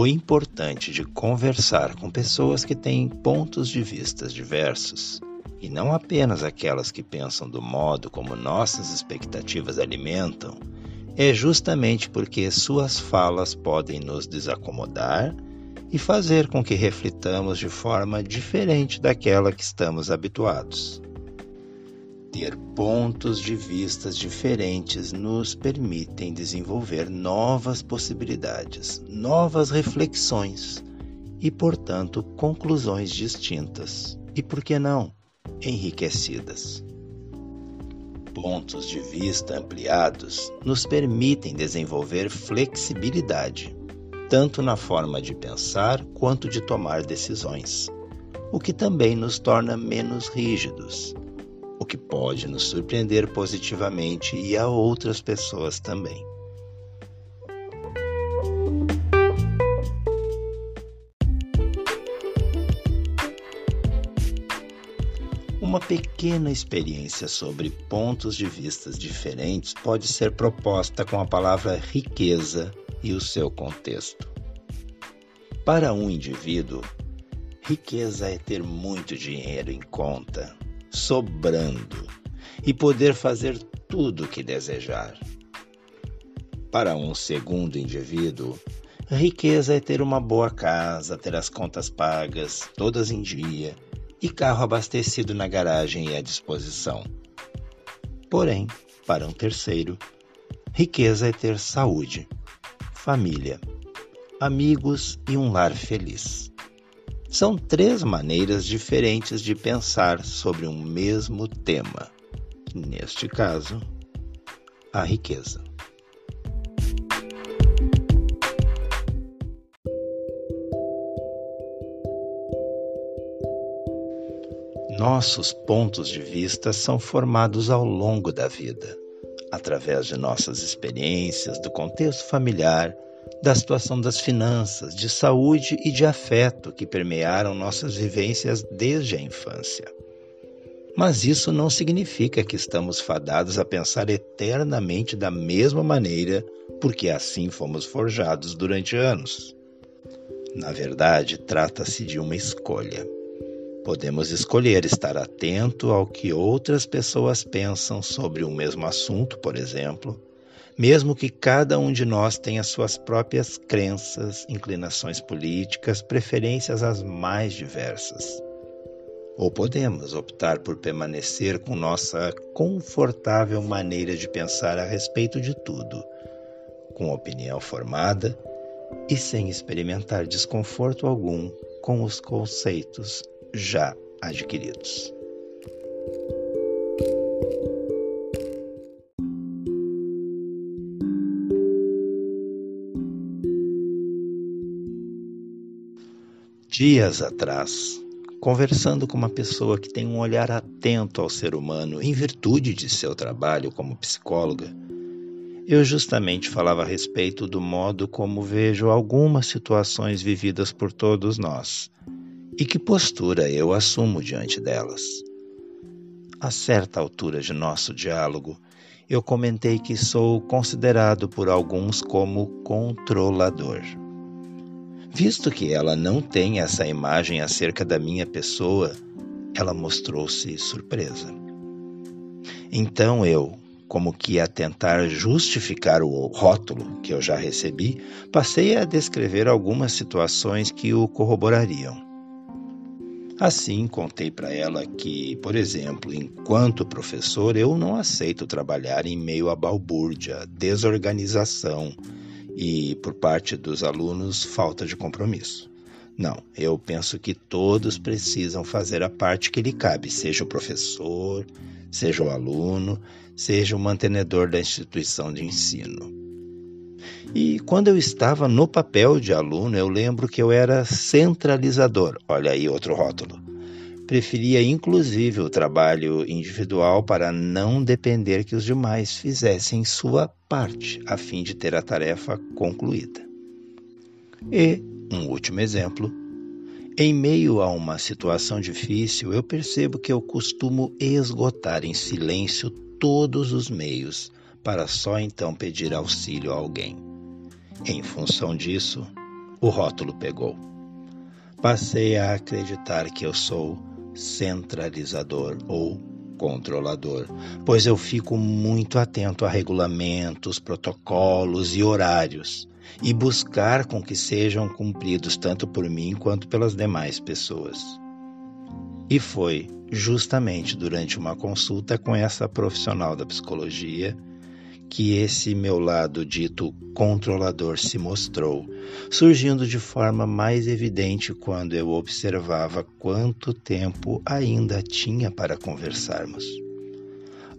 O importante de conversar com pessoas que têm pontos de vista diversos, e não apenas aquelas que pensam do modo como nossas expectativas alimentam, é justamente porque suas falas podem nos desacomodar e fazer com que reflitamos de forma diferente daquela que estamos habituados. Ter pontos de vistas diferentes nos permitem desenvolver novas possibilidades, novas reflexões e, portanto, conclusões distintas. E por que não, enriquecidas? Pontos de vista ampliados nos permitem desenvolver flexibilidade, tanto na forma de pensar quanto de tomar decisões, o que também nos torna menos rígidos que pode nos surpreender positivamente e a outras pessoas também. Uma pequena experiência sobre pontos de vistas diferentes pode ser proposta com a palavra riqueza e o seu contexto. Para um indivíduo, riqueza é ter muito dinheiro em conta, sobrando e poder fazer tudo o que desejar. Para um segundo indivíduo, riqueza é ter uma boa casa, ter as contas pagas, todas em dia, e carro abastecido na garagem e à disposição. Porém, para um terceiro, riqueza é ter saúde, família, amigos e um lar feliz. São três maneiras diferentes de pensar sobre um mesmo tema. Neste caso, a riqueza. Nossos pontos de vista são formados ao longo da vida, através de nossas experiências, do contexto familiar da situação das finanças, de saúde e de afeto que permearam nossas vivências desde a infância. Mas isso não significa que estamos fadados a pensar eternamente da mesma maneira, porque assim fomos forjados durante anos. Na verdade, trata-se de uma escolha. Podemos escolher estar atento ao que outras pessoas pensam sobre o mesmo assunto, por exemplo, mesmo que cada um de nós tenha suas próprias crenças, inclinações políticas, preferências as mais diversas. Ou podemos optar por permanecer com nossa confortável maneira de pensar a respeito de tudo, com opinião formada e sem experimentar desconforto algum com os conceitos já adquiridos. Dias atrás, conversando com uma pessoa que tem um olhar atento ao ser humano em virtude de seu trabalho como psicóloga, eu justamente falava a respeito do modo como vejo algumas situações vividas por todos nós e que postura eu assumo diante delas. A certa altura de nosso diálogo, eu comentei que sou considerado por alguns como controlador. Visto que ela não tem essa imagem acerca da minha pessoa, ela mostrou-se surpresa. Então eu, como que a tentar justificar o rótulo que eu já recebi, passei a descrever algumas situações que o corroborariam. Assim, contei para ela que, por exemplo, enquanto professor, eu não aceito trabalhar em meio à balbúrdia, desorganização, e, por parte dos alunos, falta de compromisso. Não, eu penso que todos precisam fazer a parte que lhe cabe, seja o professor, seja o aluno, seja o mantenedor da instituição de ensino. E quando eu estava no papel de aluno, eu lembro que eu era centralizador. Olha aí outro rótulo. Preferia inclusive o trabalho individual para não depender que os demais fizessem sua parte, a fim de ter a tarefa concluída. E um último exemplo. Em meio a uma situação difícil, eu percebo que eu costumo esgotar em silêncio todos os meios para só então pedir auxílio a alguém. Em função disso, o rótulo pegou. Passei a acreditar que eu sou centralizador ou controlador, pois eu fico muito atento a regulamentos, protocolos e horários e buscar com que sejam cumpridos tanto por mim quanto pelas demais pessoas. E foi justamente durante uma consulta com essa profissional da psicologia que esse meu lado dito controlador se mostrou, surgindo de forma mais evidente quando eu observava quanto tempo ainda tinha para conversarmos.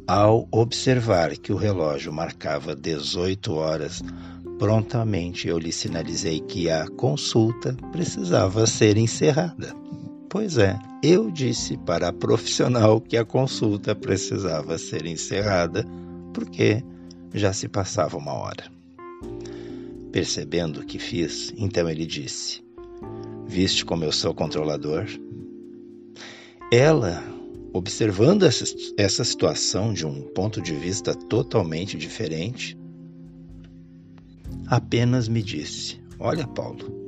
Ao observar que o relógio marcava 18 horas, Prontamente eu lhe sinalizei que a consulta precisava ser encerrada. Pois é, eu disse para a profissional que a consulta precisava ser encerrada, porque já se passava uma hora. Percebendo o que fiz, então ele disse: Viste como eu sou controlador? Ela, observando essa, essa situação de um ponto de vista totalmente diferente, apenas me disse: Olha, Paulo,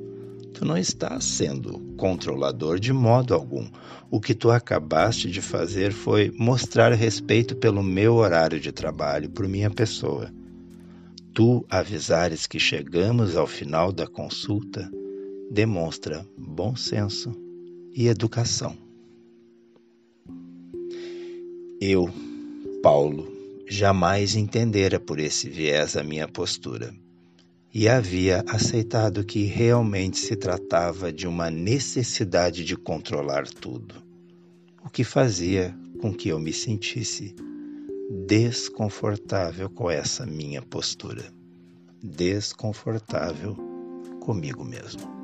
tu não estás sendo controlador de modo algum. O que tu acabaste de fazer foi mostrar respeito pelo meu horário de trabalho, por minha pessoa. Tu avisares que chegamos ao final da consulta demonstra bom senso e educação. Eu, Paulo, jamais entendera por esse viés a minha postura e havia aceitado que realmente se tratava de uma necessidade de controlar tudo, o que fazia com que eu me sentisse desconfortável com essa minha postura, desconfortável comigo mesmo.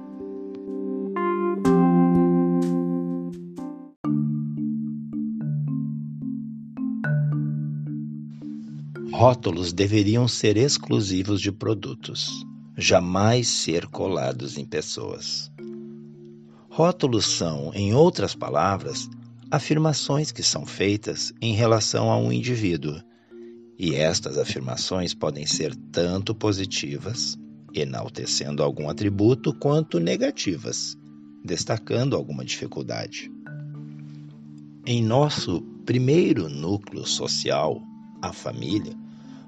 Rótulos deveriam ser exclusivos de produtos, jamais ser colados em pessoas. Rótulos são, em outras palavras, afirmações que são feitas em relação a um indivíduo, e estas afirmações podem ser tanto positivas, enaltecendo algum atributo, quanto negativas, destacando alguma dificuldade. Em nosso primeiro núcleo social, a família,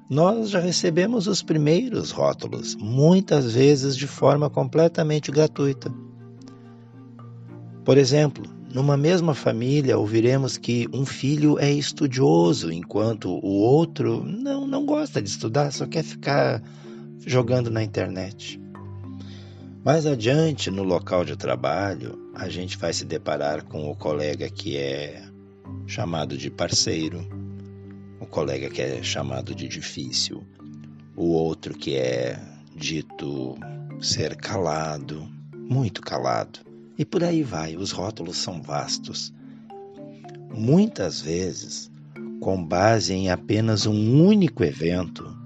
nós já recebemos os primeiros rótulos, muitas vezes de forma completamente gratuita. Por exemplo, numa mesma família ouviremos que um filho é estudioso, enquanto o outro não, não gosta de estudar, só quer ficar jogando na internet. Mais adiante, no local de trabalho, a gente vai se deparar com o colega que é chamado de parceiro, o colega que é chamado de difícil, o outro que é dito ser calado, muito calado. E por aí vai, os rótulos são vastos. Muitas vezes, com base em apenas um único evento,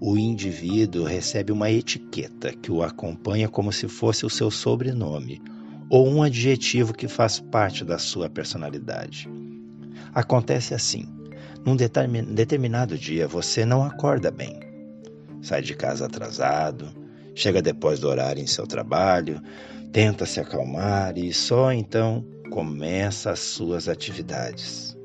o indivíduo recebe uma etiqueta que o acompanha como se fosse o seu sobrenome ou um adjetivo que faz parte da sua personalidade. Acontece assim: num determinado dia você não acorda bem. Sai de casa atrasado, chega depois do horário em seu trabalho, tenta se acalmar e só então começa as suas atividades.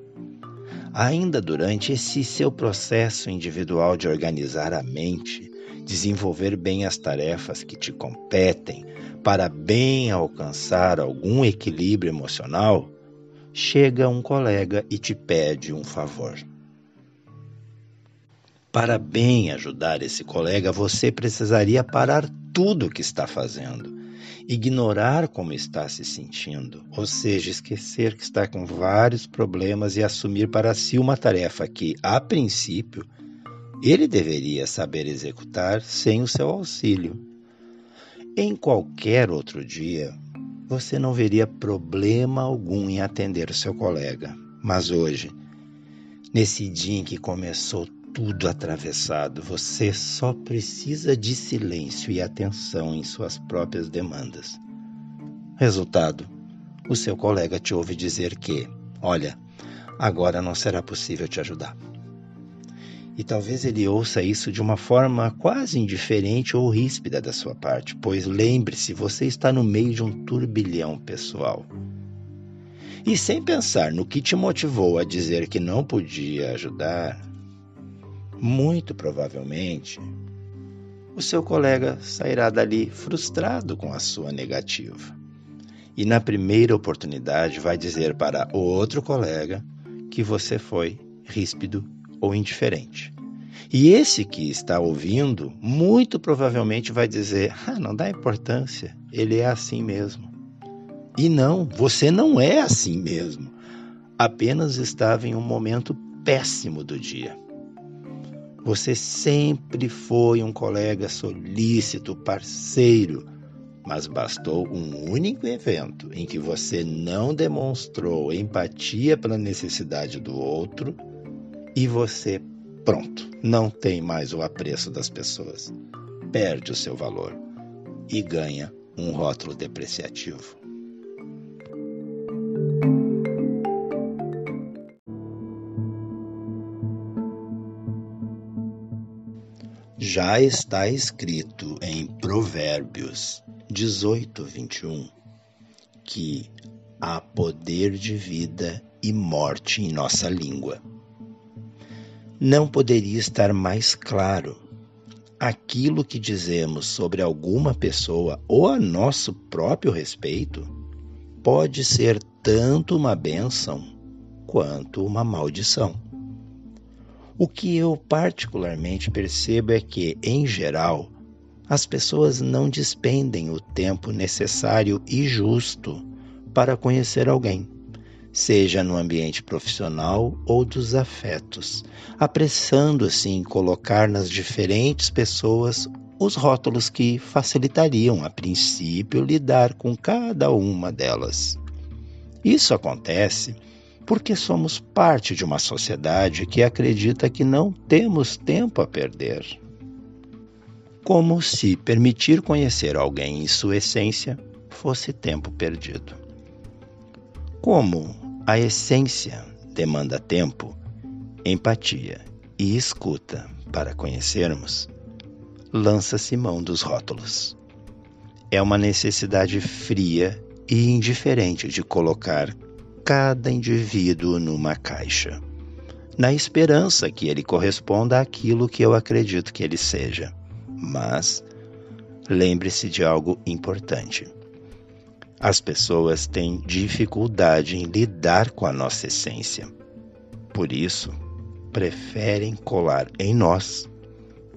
Ainda durante esse seu processo individual de organizar a mente, desenvolver bem as tarefas que te competem, para bem alcançar algum equilíbrio emocional, chega um colega e te pede um favor. Para bem ajudar esse colega, você precisaria parar tudo o que está fazendo ignorar como está se sentindo, ou seja, esquecer que está com vários problemas e assumir para si uma tarefa que, a princípio, ele deveria saber executar sem o seu auxílio. Em qualquer outro dia, você não veria problema algum em atender seu colega. Mas hoje, nesse dia em que começou tudo atravessado, você só precisa de silêncio e atenção em suas próprias demandas. Resultado: o seu colega te ouve dizer que, olha, agora não será possível te ajudar. E talvez ele ouça isso de uma forma quase indiferente ou ríspida da sua parte, pois lembre-se, você está no meio de um turbilhão pessoal. E sem pensar no que te motivou a dizer que não podia ajudar, muito provavelmente o seu colega sairá dali frustrado com a sua negativa. E na primeira oportunidade vai dizer para o outro colega que você foi ríspido ou indiferente. E esse que está ouvindo, muito provavelmente vai dizer: ah, não dá importância, ele é assim mesmo. E não, você não é assim mesmo. Apenas estava em um momento péssimo do dia. Você sempre foi um colega solícito, parceiro, mas bastou um único evento em que você não demonstrou empatia pela necessidade do outro e você, pronto, não tem mais o apreço das pessoas. Perde o seu valor e ganha um rótulo depreciativo. Já está escrito em Provérbios 18, 21 que há poder de vida e morte em nossa língua. Não poderia estar mais claro. Aquilo que dizemos sobre alguma pessoa ou a nosso próprio respeito pode ser tanto uma bênção quanto uma maldição. O que eu particularmente percebo é que, em geral, as pessoas não despendem o tempo necessário e justo para conhecer alguém, seja no ambiente profissional ou dos afetos, apressando-se em colocar nas diferentes pessoas os rótulos que facilitariam, a princípio, lidar com cada uma delas. Isso acontece porque somos parte de uma sociedade que acredita que não temos tempo a perder. Como se permitir conhecer alguém em sua essência fosse tempo perdido. Como a essência demanda tempo, empatia e escuta para conhecermos, lança-se mão dos rótulos. É uma necessidade fria e indiferente de colocar cada indivíduo numa caixa, na esperança que ele corresponda àquilo que eu acredito que ele seja. Mas lembre-se de algo importante. As pessoas têm dificuldade em lidar com a nossa essência. Por isso, preferem colar em nós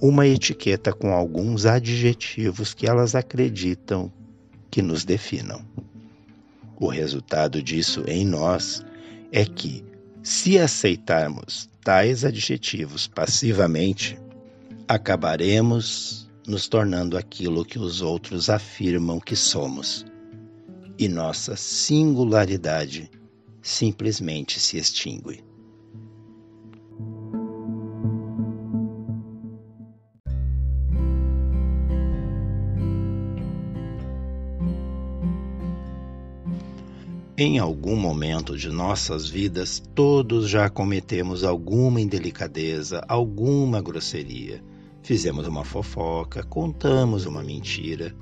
uma etiqueta com alguns adjetivos que elas acreditam que nos definam. O resultado disso em nós é que, se aceitarmos tais adjetivos passivamente, acabaremos nos tornando aquilo que os outros afirmam que somos, e nossa singularidade simplesmente se extingue. Em algum momento de nossas vidas, todos já cometemos alguma indelicadeza, alguma grosseria. Fizemos uma fofoca, contamos uma mentira,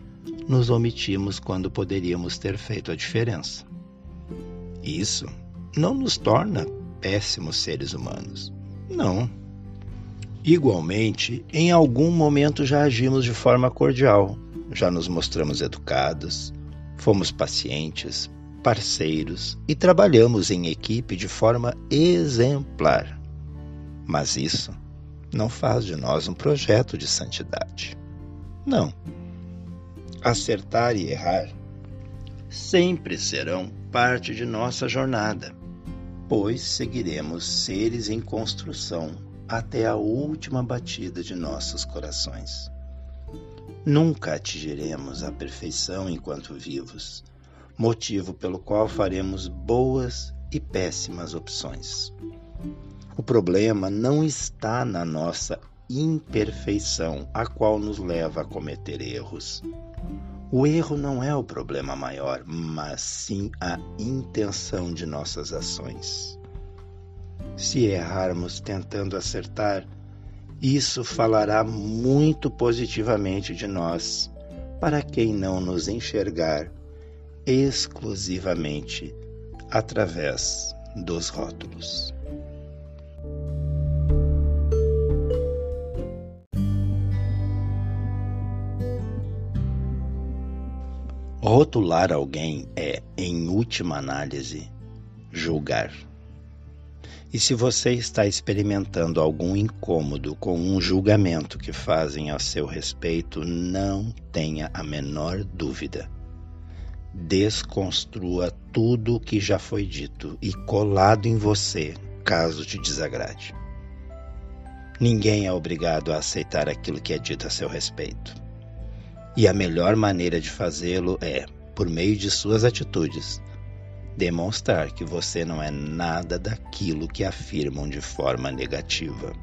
nos omitimos quando poderíamos ter feito a diferença. Isso não nos torna péssimos seres humanos. Não. Igualmente, em algum momento já agimos de forma cordial, já nos mostramos educados, fomos pacientes, parceiros e trabalhamos em equipe de forma exemplar. Mas isso não faz de nós um projeto de santidade. Não. acertar e errar sempre serão parte de nossa jornada, pois seguiremos seres em construção até a última batida de nossos corações. Nunca atingiremos a perfeição enquanto vivos, motivo pelo qual faremos boas e péssimas opções. O problema não está na nossa imperfeição, a qual nos leva a cometer erros. O erro não é o problema maior, mas sim a intenção de nossas ações. Se errarmos tentando acertar, isso falará muito positivamente de nós, para quem não nos enxergar exclusivamente através dos rótulos. Rotular alguém é, em última análise, julgar. E se você está experimentando algum incômodo com um julgamento que fazem a seu respeito, não tenha a menor dúvida. Desconstrua tudo o que já foi dito e colado em você, caso te desagrade. Ninguém é obrigado a aceitar aquilo que é dito a seu respeito. E a melhor maneira de fazê-lo é, por meio de suas atitudes, demonstrar que você não é nada daquilo que afirmam de forma negativa.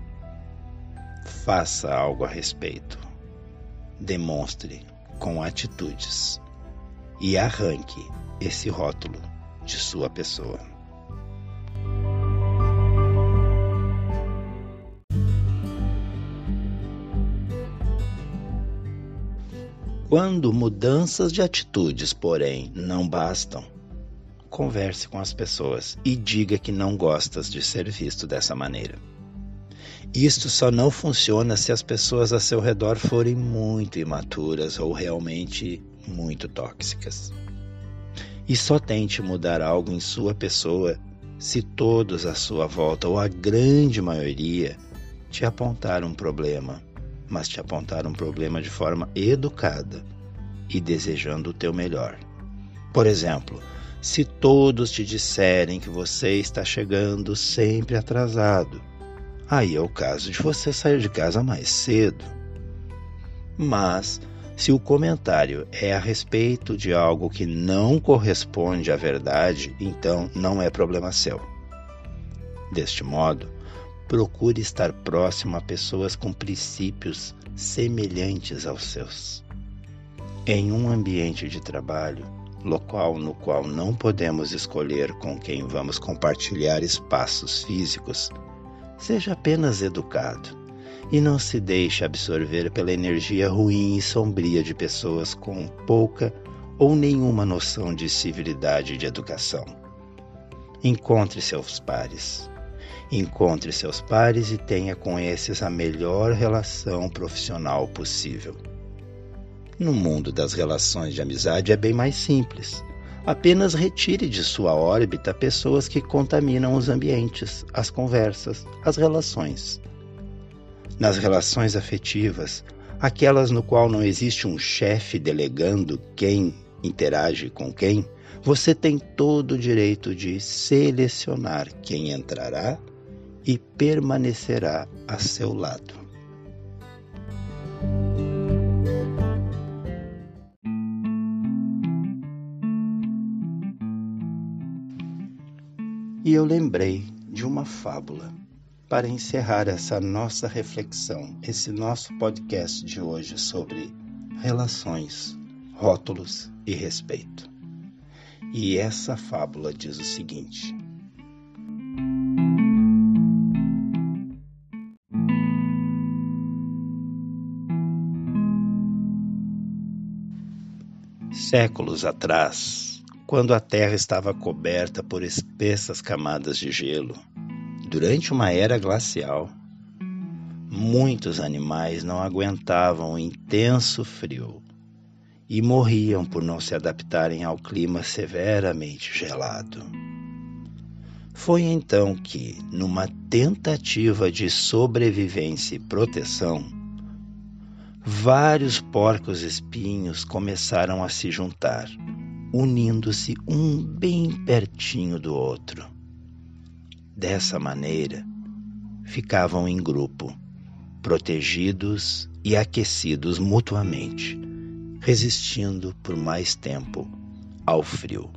Faça algo a respeito. Demonstre com atitudes e arranque esse rótulo de sua pessoa. Quando mudanças de atitudes, porém, não bastam, converse com as pessoas e diga que não gostas de ser visto dessa maneira. Isto só não funciona se as pessoas a seu redor forem muito imaturas ou realmente muito tóxicas. E só tente mudar algo em sua pessoa se todos à sua volta, ou a grande maioria, te apontar um problema mas te apontar um problema de forma educada e desejando o teu melhor. Por exemplo, se todos te disserem que você está chegando sempre atrasado, aí é o caso de você sair de casa mais cedo. Mas, se o comentário é a respeito de algo que não corresponde à verdade, então não é problema seu. Deste modo, procure estar próximo a pessoas com princípios semelhantes aos seus. Em um ambiente de trabalho, local no qual não podemos escolher com quem vamos compartilhar espaços físicos, seja apenas educado e não se deixe absorver pela energia ruim e sombria de pessoas com pouca ou nenhuma noção de civilidade e de educação. Encontre seus pares, Encontre seus pares e tenha com esses a melhor relação profissional possível. No mundo das relações de amizade é bem mais simples. Apenas retire de sua órbita pessoas que contaminam os ambientes, as conversas, as relações. Nas relações afetivas, aquelas no qual não existe um chefe delegando quem interage com quem, você tem todo o direito de selecionar quem entrará e permanecerá a seu lado. E eu lembrei de uma fábula para encerrar essa nossa reflexão, esse nosso podcast de hoje sobre relações, rótulos e respeito. E essa fábula diz o seguinte: Séculos atrás, quando a Terra estava coberta por espessas camadas de gelo, durante uma era glacial, muitos animais não aguentavam o intenso frio e morriam por não se adaptarem ao clima severamente gelado. Foi então que, numa tentativa de sobrevivência e proteção, vários porcos espinhos começaram a se juntar, unindo-se um bem pertinho do outro. Dessa maneira, ficavam em grupo, protegidos e aquecidos mutuamente, resistindo por mais tempo ao frio.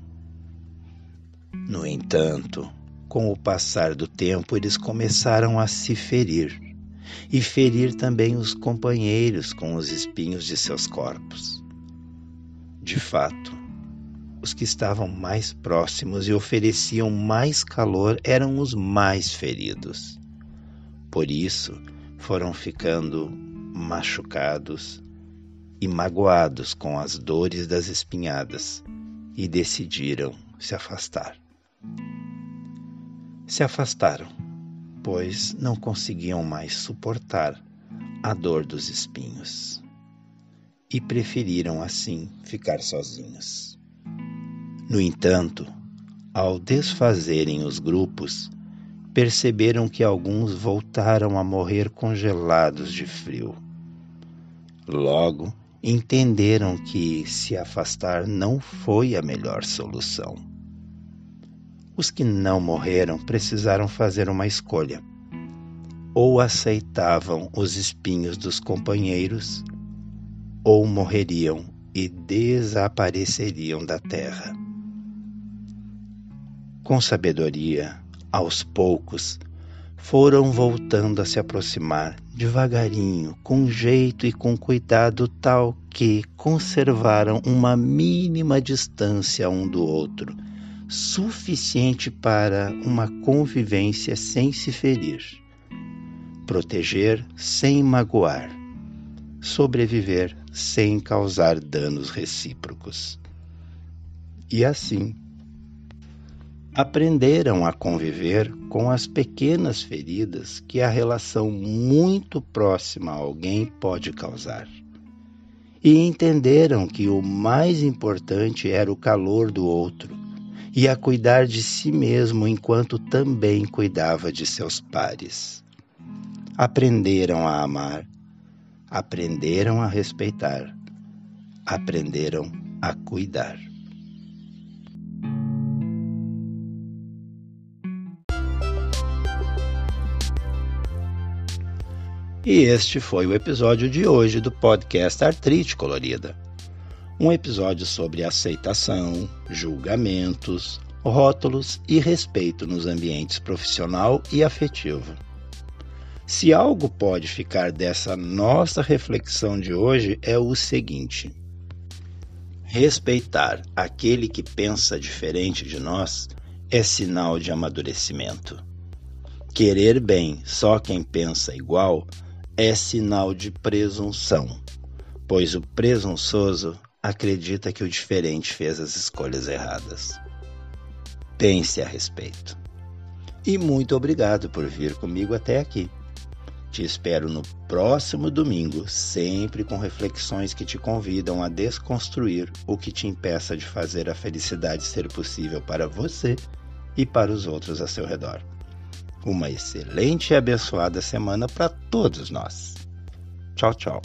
No entanto, com o passar do tempo, eles começaram a se ferir e ferir também os companheiros com os espinhos de seus corpos. De fato, os que estavam mais próximos e ofereciam mais calor eram os mais feridos. Por isso, foram ficando machucados e magoados com as dores das espinhadas e decidiram se afastar. Se afastaram, pois não conseguiam mais suportar a dor dos espinhos e preferiram assim ficar sozinhos. No entanto, ao desfazerem os grupos, perceberam que alguns voltaram a morrer congelados de frio. Logo, entenderam que se afastar não foi a melhor solução. Os que não morreram precisaram fazer uma escolha. Ou aceitavam os espinhos dos companheiros, ou morreriam e desapareceriam da terra. Com sabedoria, aos poucos, foram voltando a se aproximar devagarinho, com jeito e com cuidado tal que conservaram uma mínima distância um do outro, suficiente para uma convivência sem se ferir, proteger sem magoar, sobreviver sem causar danos recíprocos. E assim, aprenderam a conviver com as pequenas feridas que a relação muito próxima a alguém pode causar. E entenderam que o mais importante era o calor do outro e a cuidar de si mesmo enquanto também cuidava de seus pares. Aprenderam a amar, aprenderam a respeitar, aprenderam a cuidar. E este foi o episódio de hoje do podcast Artrite Colorida. Um episódio sobre aceitação, julgamentos, rótulos e respeito nos ambientes profissional e afetivo. Se algo pode ficar dessa nossa reflexão de hoje é o seguinte: respeitar aquele que pensa diferente de nós é sinal de amadurecimento. Querer bem só quem pensa igual é sinal de presunção, pois o presunçoso acredita que o diferente fez as escolhas erradas. Pense a respeito. E muito obrigado por vir comigo até aqui. Te espero no próximo domingo, sempre com reflexões que te convidam a desconstruir o que te impeça de fazer a felicidade ser possível para você e para os outros a seu redor. Uma excelente e abençoada semana para todos nós. Tchau, tchau.